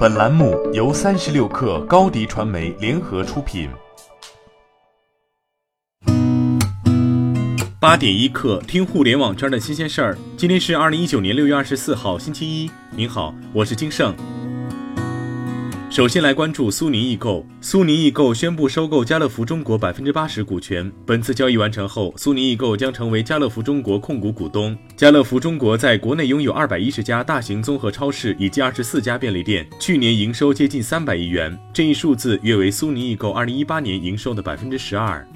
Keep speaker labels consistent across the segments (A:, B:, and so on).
A: 本栏目由三十六氪高低传媒联合出品。
B: 八点一刻，听互联网圈的新鲜事儿。今天是二零一九年六月二十四号，星期一。您好，我是金盛。首先来关注苏宁易购。苏宁易购宣布收购家乐福中国百分之八十股权。本次交易完成后，苏宁易购将成为家乐福中国控股股东。家乐福中国在国内拥有二百一十家大型综合超市以及二十四家便利店，去年营收接近三百亿元，这一数字约为苏宁易购二零一八年营收的百分之十二。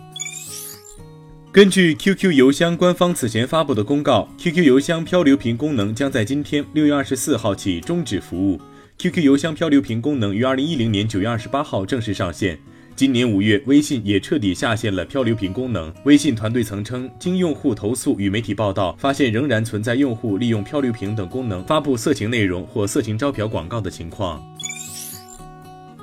B: 根据 QQ 邮箱官方此前发布的公告，QQ 邮箱漂流瓶功能将在今天六月二十四号起终止服务。QQ 邮箱漂流瓶功能于二零一零年九月二十八号正式上线。今年五月，微信也彻底下线了漂流瓶功能。微信团队曾称，经用户投诉与媒体报道，发现仍然存在用户利用漂流瓶等功能发布色情内容或色情招嫖广告的情况。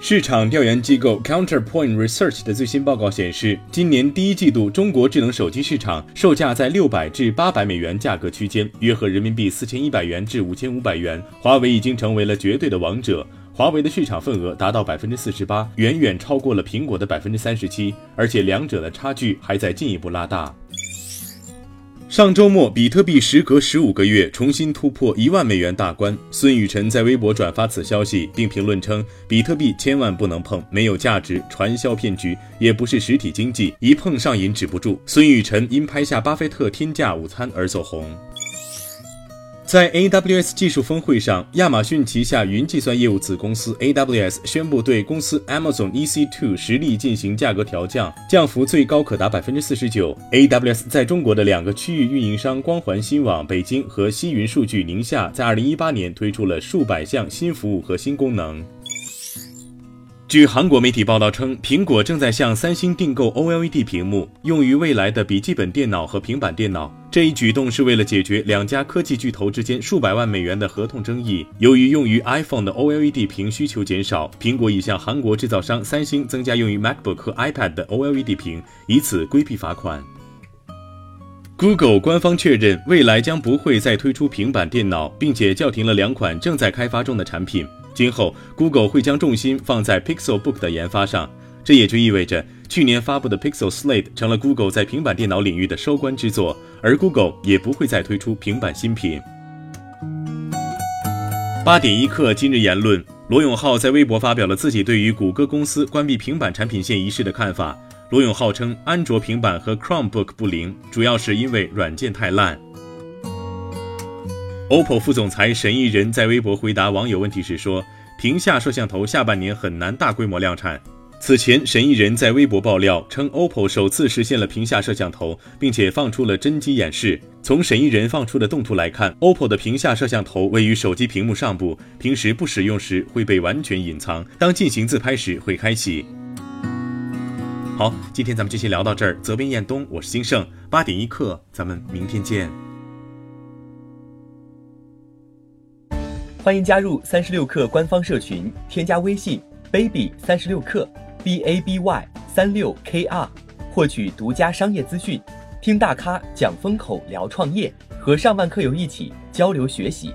B: 市场调研机构 Counterpoint Research 的最新报告显示，今年第一季度中国智能手机市场售价在六百至八百美元价格区间，约合人民币四千一百元至五千五百元。华为已经成为了绝对的王者，华为的市场份额达到百分之四十八，远远超过了苹果的百分之三十七，而且两者的差距还在进一步拉大。上周末，比特币时隔十五个月重新突破一万美元大关。孙雨晨在微博转发此消息，并评论称：“比特币千万不能碰，没有价值，传销骗局，也不是实体经济，一碰上瘾止不住。”孙雨晨因拍下巴菲特天价午餐而走红。在 AWS 技术峰会上，亚马逊旗下云计算业务子公司 AWS 宣布对公司 Amazon EC2 实力进行价格调降，降幅最高可达百分之四十九。AWS 在中国的两个区域运营商光环新网北京和西云数据宁夏，在二零一八年推出了数百项新服务和新功能。据韩国媒体报道称，苹果正在向三星订购 OLED 屏幕，用于未来的笔记本电脑和平板电脑。这一举动是为了解决两家科技巨头之间数百万美元的合同争议。由于用于 iPhone 的 OLED 屏需求减少，苹果已向韩国制造商三星增加用于 MacBook 和 iPad 的 OLED 屏，以此规避罚款。Google 官方确认，未来将不会再推出平板电脑，并且叫停了两款正在开发中的产品。今后，Google 会将重心放在 Pixel Book 的研发上，这也就意味着去年发布的 Pixel Slate 成了 Google 在平板电脑领域的收官之作，而 Google 也不会再推出平板新品。八点一刻，今日言论：罗永浩在微博发表了自己对于谷歌公司关闭平板产品线一事的看法。罗永浩称，安卓平板和 Chromebook 不灵，主要是因为软件太烂。OPPO 副总裁沈义人在微博回答网友问题时说：“屏下摄像头下半年很难大规模量产。”此前，沈义人在微博爆料称，OPPO 首次实现了屏下摄像头，并且放出了真机演示。从沈义人放出的动图来看，OPPO 的屏下摄像头位于手机屏幕上部，平时不使用时会被完全隐藏，当进行自拍时会开启。好，今天咱们就先聊到这儿。责编：彦东，我是金盛，八点一刻，咱们明天见。
C: 欢迎加入三十六氪官方社群，添加微信 baby 三十六氪 b a b y 三六 k r，获取独家商业资讯，听大咖讲风口，聊创业，和上万客友一起交流学习。